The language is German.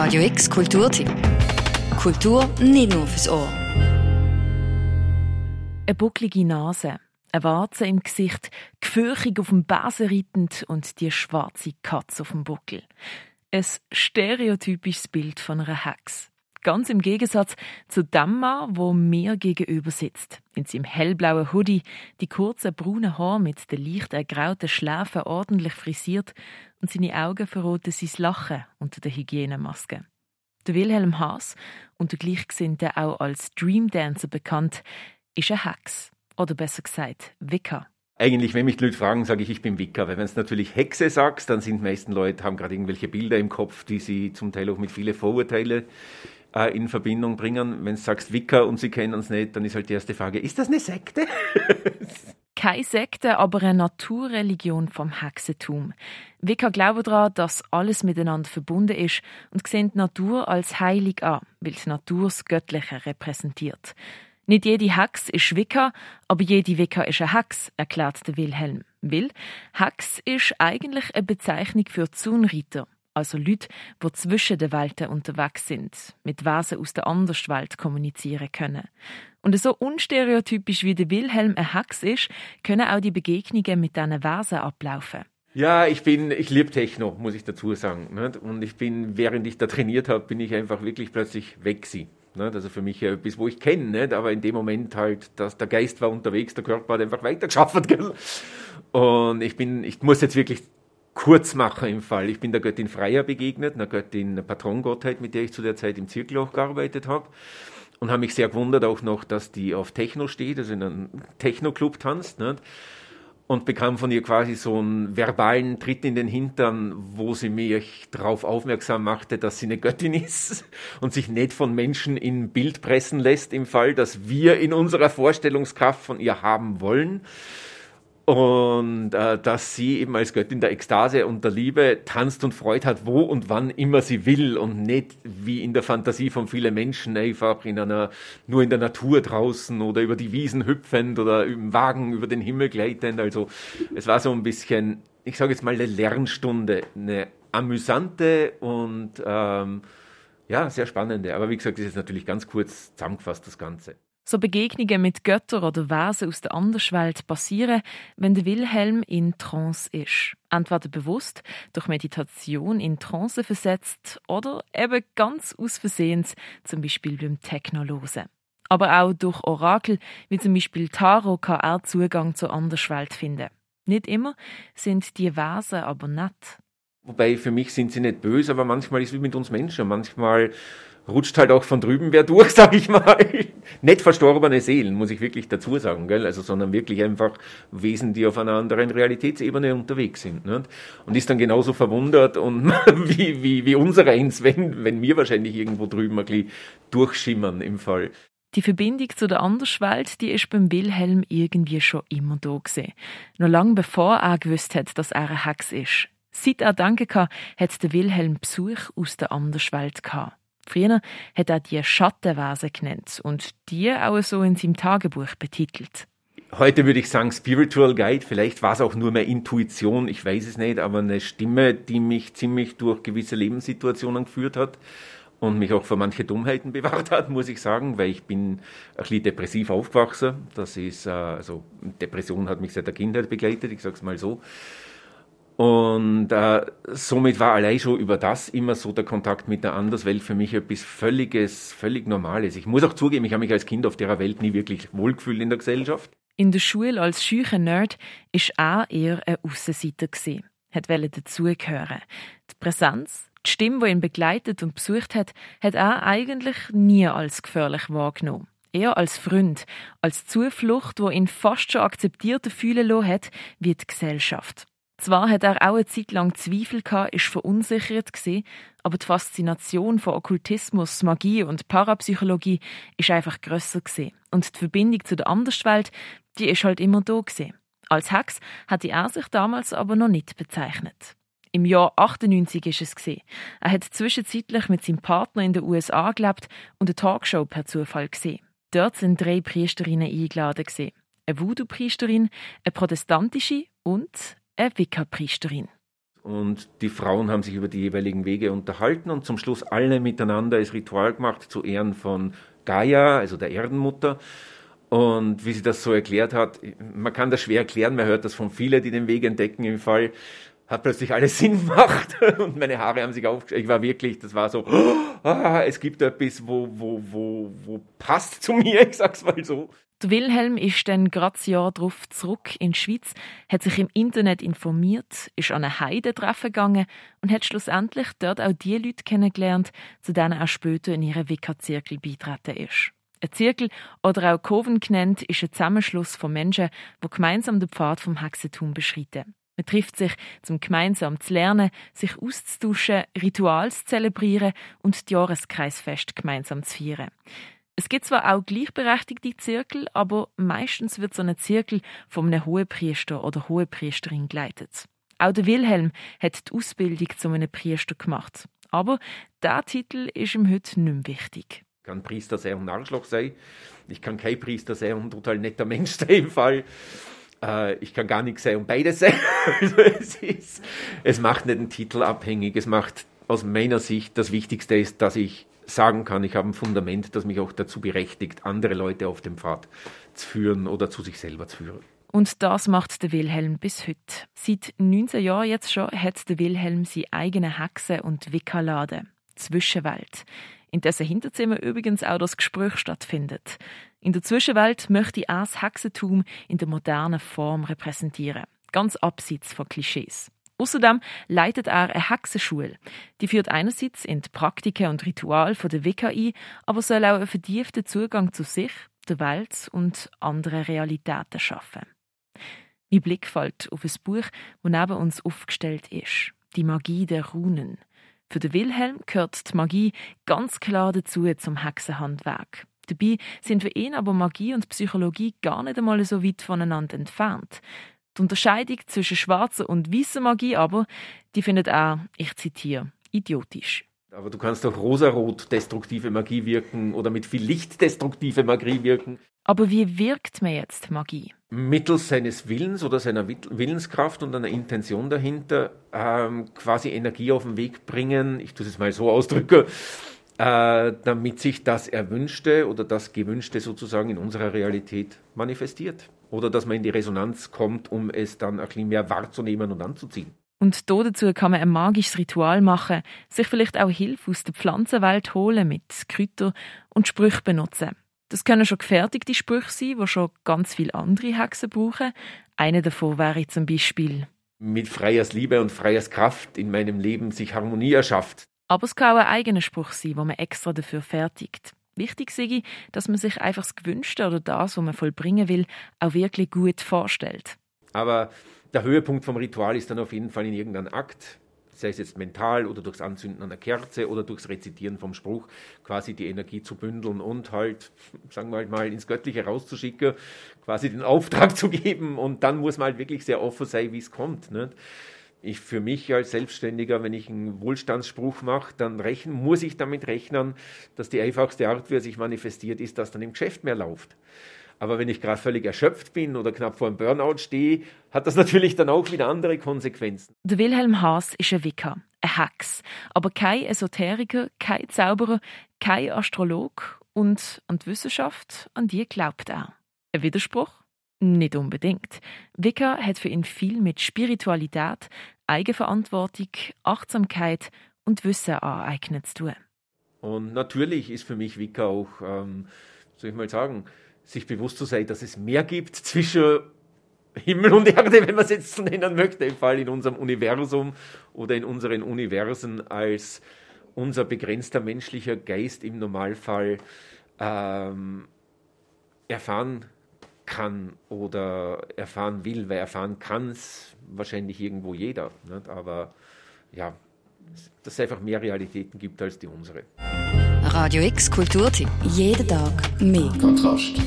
Radio X Kulturtipp. Kultur nicht nur fürs Ohr. Eine bucklige Nase, eine Warze im Gesicht, gefürchig auf dem Besen reitend und die schwarze Katze auf dem Buckel. Ein stereotypisches Bild von einer Hex. Ganz im Gegensatz zu dem Mann, wo mir gegenüber sitzt. In seinem hellblauen Hoodie, die kurzen braunen Haare mit den leicht ergrauten Schläfen ordentlich frisiert und seine Augen verroten sein Lachen unter der Hygienemaske. Der Wilhelm Haas, unter Gleichgesinnten auch als Dream Dancer bekannt, ist ein Hex. Oder besser gesagt, Wicker. Eigentlich, wenn mich die Leute fragen, sage ich, ich bin Wicker. Weil wenn es natürlich Hexe sagst, dann sind die meisten Leute, haben gerade irgendwelche Bilder im Kopf, die sie zum Teil auch mit vielen Vorurteilen äh, in Verbindung bringen. Wenn du sagst Wicker und sie kennen uns nicht, dann ist halt die erste Frage, ist das eine Sekte? Keine Sekte, aber eine Naturreligion vom Hexentum. Wicker glauben daran, dass alles miteinander verbunden ist und sehen die Natur als heilig an, weil die Natur das Göttliche repräsentiert. Nicht jede Hex ist Wicca, aber jede Wicca ist eine Hex, erklärt der Wilhelm. Will, Hex ist eigentlich eine Bezeichnung für Zunreiter also Leute, die zwischen den Welten unterwegs sind, mit Wesen aus der Anderswelt kommunizieren können. Und so unstereotypisch wie der Wilhelm ein Hex ist, können auch die Begegnungen mit diesen Wesen ablaufen. Ja, ich bin, ich liebe Techno, muss ich dazu sagen. Und ich bin, während ich da trainiert habe, bin ich einfach wirklich plötzlich weg. Also für mich etwas, wo ich kenne, aber in dem Moment halt, dass der Geist war unterwegs, der Körper hat einfach weitergeschafft. Und ich bin, ich muss jetzt wirklich Kurzmacher im Fall. Ich bin der Göttin Freier begegnet, einer Göttin, einer Patrongottheit, mit der ich zu der Zeit im Zirkel auch gearbeitet habe. Und habe mich sehr gewundert auch noch, dass die auf Techno steht, also in einem Techno-Club tanzt. Nicht? Und bekam von ihr quasi so einen verbalen Tritt in den Hintern, wo sie mich darauf aufmerksam machte, dass sie eine Göttin ist und sich nicht von Menschen in Bild pressen lässt im Fall, dass wir in unserer Vorstellungskraft von ihr haben wollen und äh, dass sie eben als Göttin der Ekstase und der Liebe tanzt und Freude hat, wo und wann immer sie will und nicht wie in der Fantasie von vielen Menschen einfach in einer, nur in der Natur draußen oder über die Wiesen hüpfend oder im Wagen über den Himmel gleitend. Also es war so ein bisschen, ich sage jetzt mal eine Lernstunde, eine amüsante und ähm, ja, sehr spannende. Aber wie gesagt, das ist natürlich ganz kurz zusammengefasst, das Ganze. So Begegnungen mit Göttern oder Wesen aus der Anderswelt passieren, wenn der Wilhelm in Trance ist. Entweder bewusst, durch Meditation in Trance versetzt oder eben ganz aus Versehens, zum Beispiel beim Technolosen. Aber auch durch Orakel, wie zum Beispiel Tarot, kann er Zugang zur Anderswelt finden. Nicht immer sind die Wesen aber nett. Wobei für mich sind sie nicht böse, aber manchmal ist es wie mit uns Menschen. Manchmal rutscht halt auch von drüben wer durch, sag ich mal. Nicht verstorbene Seelen, muss ich wirklich dazu sagen, gell? Also, sondern wirklich einfach Wesen, die auf einer anderen Realitätsebene unterwegs sind. Nicht? Und ist dann genauso verwundert und wie, wie, wie unser eins, wenn, wenn wir wahrscheinlich irgendwo drüben ein bisschen durchschimmern im Fall. Die Verbindung zu der Anderswelt, die ist beim Wilhelm irgendwie schon immer da gewesen. Noch lange bevor er gewusst hat, dass er ein Hex ist. Seit er Danke hatte, hat der Wilhelm Besuch aus der Anderswelt gehabt. Früher hat er die Schattenwesen genannt und die auch so in seinem Tagebuch betitelt. Heute würde ich sagen Spiritual Guide, vielleicht war es auch nur mehr Intuition, ich weiß es nicht, aber eine Stimme, die mich ziemlich durch gewisse Lebenssituationen geführt hat und mich auch vor manche Dummheiten bewahrt hat, muss ich sagen, weil ich bin ein bisschen depressiv aufgewachsen. Das ist, äh, also Depression hat mich seit der Kindheit begleitet, ich sag's mal so. Und äh, somit war allein schon über das immer so der Kontakt mit der Anderswelt für mich etwas völliges, völlig Normales. Ich muss auch zugeben, ich habe mich als Kind auf der Welt nie wirklich wohlgefühlt in der Gesellschaft. In der Schule als schücher Nerd ist er eher ein Aussenseiter gewesen. Hat wollte dazugehören. Die Präsenz, die Stimme, die ihn begleitet und besucht hat, hat er eigentlich nie als gefährlich wahrgenommen. Eher als Freund, als Zuflucht, wo ihn fast schon akzeptierter fühlen hat wie die Gesellschaft. Zwar hat er auch eine Zeit lang Zweifel gehabt, ist verunsichert gewesen, aber die Faszination von Okkultismus, Magie und Parapsychologie ist einfach grösser gewesen. Und die Verbindung zu der Anderswelt, die ist halt immer da gewesen. Als Hex hatte er sich damals aber noch nicht bezeichnet. Im Jahr 98 ist es gesehen. Er hat zwischenzeitlich mit seinem Partner in den USA gelebt und eine Talkshow per Zufall gesehen. Dort sind drei Priesterinnen eingeladen gesehen. Eine Voodoo-Priesterin, eine protestantische und eine Wicca-Priesterin. und die Frauen haben sich über die jeweiligen Wege unterhalten und zum Schluss alle miteinander das Ritual gemacht zu Ehren von Gaia, also der Erdenmutter. Und wie sie das so erklärt hat, man kann das schwer erklären, man hört das von vielen, die den Weg entdecken im Fall, hat plötzlich alles Sinn gemacht und meine Haare haben sich aufgestellt. Ich war wirklich, das war so, ah, es gibt etwas, wo, wo, wo, wo passt zu mir, ich sag's mal so. Der Wilhelm ist dann gerade das Jahr darauf zurück in die Schweiz, hat sich im Internet informiert, ist an eine Heidentreffen gegangen und hat schlussendlich dort auch die Leute kennengelernt, zu denen er später in ihren Wicca-Zirkel beitreten ist. Ein Zirkel oder auch Coven genannt ist ein Zusammenschluss von Menschen, die gemeinsam den Pfad vom Hexentum beschreiten. Man trifft sich, um gemeinsam zu lernen, sich auszutauschen, Rituals zu zelebrieren und die Jahreskreisfest gemeinsam zu feiern. Es gibt zwar auch gleichberechtigte Zirkel, aber meistens wird so ein Zirkel von einem Hohepriester oder Hohepriesterin geleitet. Auch der Wilhelm hat die Ausbildung zu einem Priester gemacht. Aber der Titel ist ihm heute nicht mehr wichtig. Ich kann Priester sein und Arschloch sein. Ich kann kein Priester sein und total netter Mensch sein im Fall. Äh, ich kann gar nichts sein und beides sein. also es, ist, es macht nicht den Titel abhängig. Es macht aus meiner Sicht das Wichtigste ist, dass ich sagen kann, ich habe ein Fundament, das mich auch dazu berechtigt, andere Leute auf dem Pfad zu führen oder zu sich selber zu führen. Und das macht der Wilhelm bis heute. Seit 19 Jahren jetzt schon hat der Wilhelm seine eigene Hexe- und Wickerladen. Zwischenwelt. In dessen Hinterzimmer übrigens auch das Gespräch stattfindet. In der Zwischenwelt möchte er das Hexentum in der modernen Form repräsentieren. Ganz abseits von Klischees. Außerdem leitet er eine Hexenschule. Die führt einerseits in die Praktiken und Ritual der Wicca ein, aber soll auch einen vertieften Zugang zu sich, der Welt und anderen Realitäten schaffen. Mein Blick fällt auf ein Buch, das neben uns aufgestellt ist. Die Magie der Runen. Für den Wilhelm gehört die Magie ganz klar dazu zum Hexenhandwerk. Dabei sind für ihn aber Magie und Psychologie gar nicht einmal so weit voneinander entfernt. Die Unterscheidung zwischen schwarzer und weißer Magie aber, die findet er, ich zitiere, idiotisch. Aber du kannst auch rosarot destruktive Magie wirken oder mit viel Licht destruktive Magie wirken. Aber wie wirkt man jetzt Magie? Mittels seines Willens oder seiner Willenskraft und einer Intention dahinter ähm, quasi Energie auf den Weg bringen, ich tue es mal so ausdrücke, äh, damit sich das Erwünschte oder das Gewünschte sozusagen in unserer Realität manifestiert. Oder dass man in die Resonanz kommt, um es dann ein bisschen mehr wahrzunehmen und anzuziehen. Und dazu kann man ein magisches Ritual machen, sich vielleicht auch Hilfe aus der Pflanzenwelt holen mit Kräutern und Sprüchen benutzen. Das können schon gefertigte Sprüche sein, die schon ganz viele andere Hexen brauchen. Eine davon wäre zum Beispiel mit freies Liebe und freies Kraft in meinem Leben sich Harmonie erschafft. Aber es kann auch ein eigener Spruch sein, den man extra dafür fertigt. Wichtig ist, dass man sich einfach das Gewünschte oder das, was man vollbringen will, auch wirklich gut vorstellt. Aber der Höhepunkt vom Ritual ist dann auf jeden Fall in irgendeinem Akt, sei es jetzt mental oder durchs Anzünden einer Kerze oder durchs Rezitieren vom Spruch, quasi die Energie zu bündeln und halt, sagen wir halt mal, ins Göttliche rauszuschicken, quasi den Auftrag zu geben und dann muss man halt wirklich sehr offen sein, wie es kommt. Nicht? Ich für mich als Selbstständiger, wenn ich einen Wohlstandsspruch mache, dann rechnen, muss ich damit rechnen, dass die einfachste Art, wie er sich manifestiert, ist, dass dann im Geschäft mehr läuft. Aber wenn ich gerade völlig erschöpft bin oder knapp vor einem Burnout stehe, hat das natürlich dann auch wieder andere Konsequenzen. Der Wilhelm Haas ist ein Wicker, ein Hex, aber kein Esoteriker, kein Zauberer, kein Astrolog und an die Wissenschaft, an die glaubt er. Ein Widerspruch? Nicht unbedingt. Wicca hat für ihn viel mit Spiritualität, Eigenverantwortung, Achtsamkeit und Wissen aneignen zu tun. Und natürlich ist für mich Wicca auch, ähm, soll ich mal sagen, sich bewusst zu sein, dass es mehr gibt zwischen Himmel und Erde, wenn man es jetzt nennen möchte, im Fall in unserem Universum oder in unseren Universen, als unser begrenzter menschlicher Geist im Normalfall ähm, erfahren kann oder erfahren will, weil erfahren kann es wahrscheinlich irgendwo jeder. Nicht? Aber ja, dass es einfach mehr Realitäten gibt als die unsere. Radio X Kulturtipp. Jeden Tag mehr. Kontrast.